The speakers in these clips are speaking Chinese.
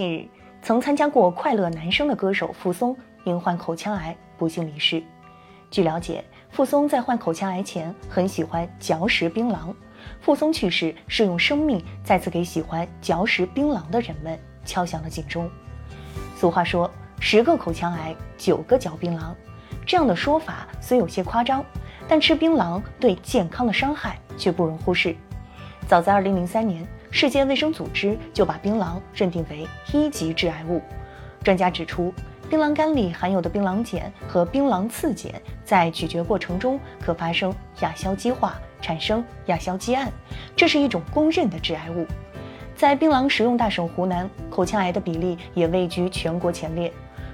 近日，曾参加过《快乐男声》的歌手傅松因患口腔癌不幸离世。据了解，傅松在患口腔癌前很喜欢嚼食槟榔。傅松去世是用生命再次给喜欢嚼食槟榔的人们敲响了警钟。俗话说：“十个口腔癌，九个嚼槟榔。”这样的说法虽有些夸张，但吃槟榔对健康的伤害却不容忽视。早在2003年，世界卫生组织就把槟榔认定为一级致癌物。专家指出，槟榔干里含有的槟榔碱和槟榔次碱在咀嚼过程中可发生亚硝基化，产生亚硝基胺，这是一种公认的致癌物。在槟榔食用大省湖南，口腔癌的比例也位居全国前列。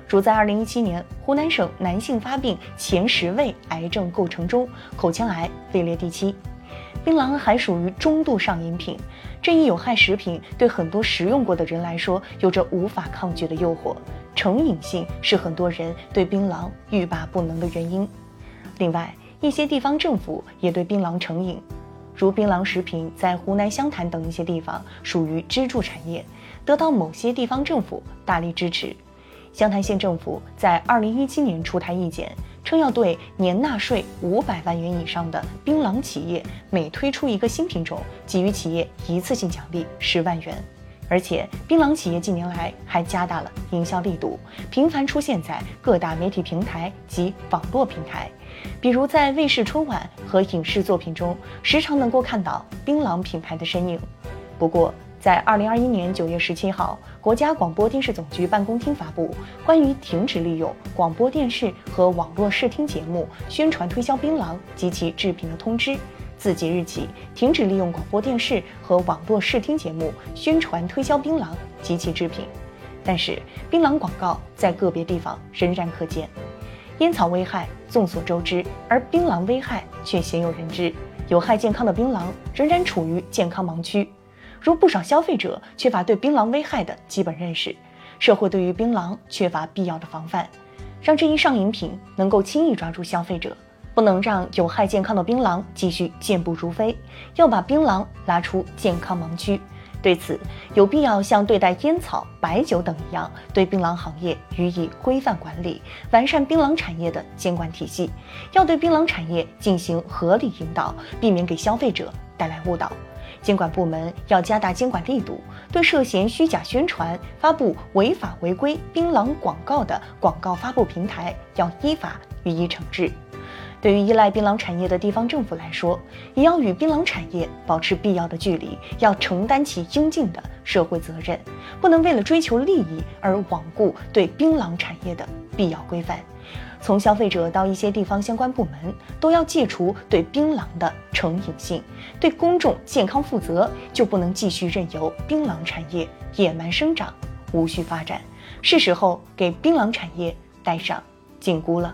如在2017年，湖南省男性发病前十位癌症构成中，口腔癌位列第七。槟榔还属于中度上瘾品，这一有害食品对很多食用过的人来说，有着无法抗拒的诱惑，成瘾性是很多人对槟榔欲罢不能的原因。另外，一些地方政府也对槟榔成瘾，如槟榔食品在湖南湘潭等一些地方属于支柱产业，得到某些地方政府大力支持。湘潭县政府在2017年出台意见。称要对年纳税五百万元以上的槟榔企业，每推出一个新品种，给予企业一次性奖励十万元。而且，槟榔企业近年来还加大了营销力度，频繁出现在各大媒体平台及网络平台，比如在卫视春晚和影视作品中，时常能够看到槟榔品牌的身影。不过，在二零二一年九月十七号，国家广播电视总局办公厅发布关于停止利用广播电视和网络视听节目宣传推销槟榔及其制品的通知，自即日起停止利用广播电视和网络视听节目宣传推销槟榔及其制品。但是，槟榔广告在个别地方仍然可见。烟草危害众所周知，而槟榔危害却鲜有人知。有害健康的槟榔仍然处于健康盲区。如不少消费者缺乏对槟榔危害的基本认识，社会对于槟榔缺乏必要的防范，让这一上瘾品能够轻易抓住消费者，不能让有害健康的槟榔继续健步如飞，要把槟榔拉出健康盲区。对此，有必要像对待烟草、白酒等一样，对槟榔行业予以规范管理，完善槟榔产业的监管体系，要对槟榔产业进行合理引导，避免给消费者带来误导。监管部门要加大监管力度，对涉嫌虚假宣传、发布违法违规槟榔广告的广告发布平台要依法予以惩治。对于依赖槟榔产业的地方政府来说，也要与槟榔产业保持必要的距离，要承担起应尽的社会责任，不能为了追求利益而罔顾对槟榔产业的必要规范。从消费者到一些地方相关部门，都要戒除对槟榔的成瘾性，对公众健康负责，就不能继续任由槟榔产业野蛮生长、无序发展。是时候给槟榔产业戴上紧箍了。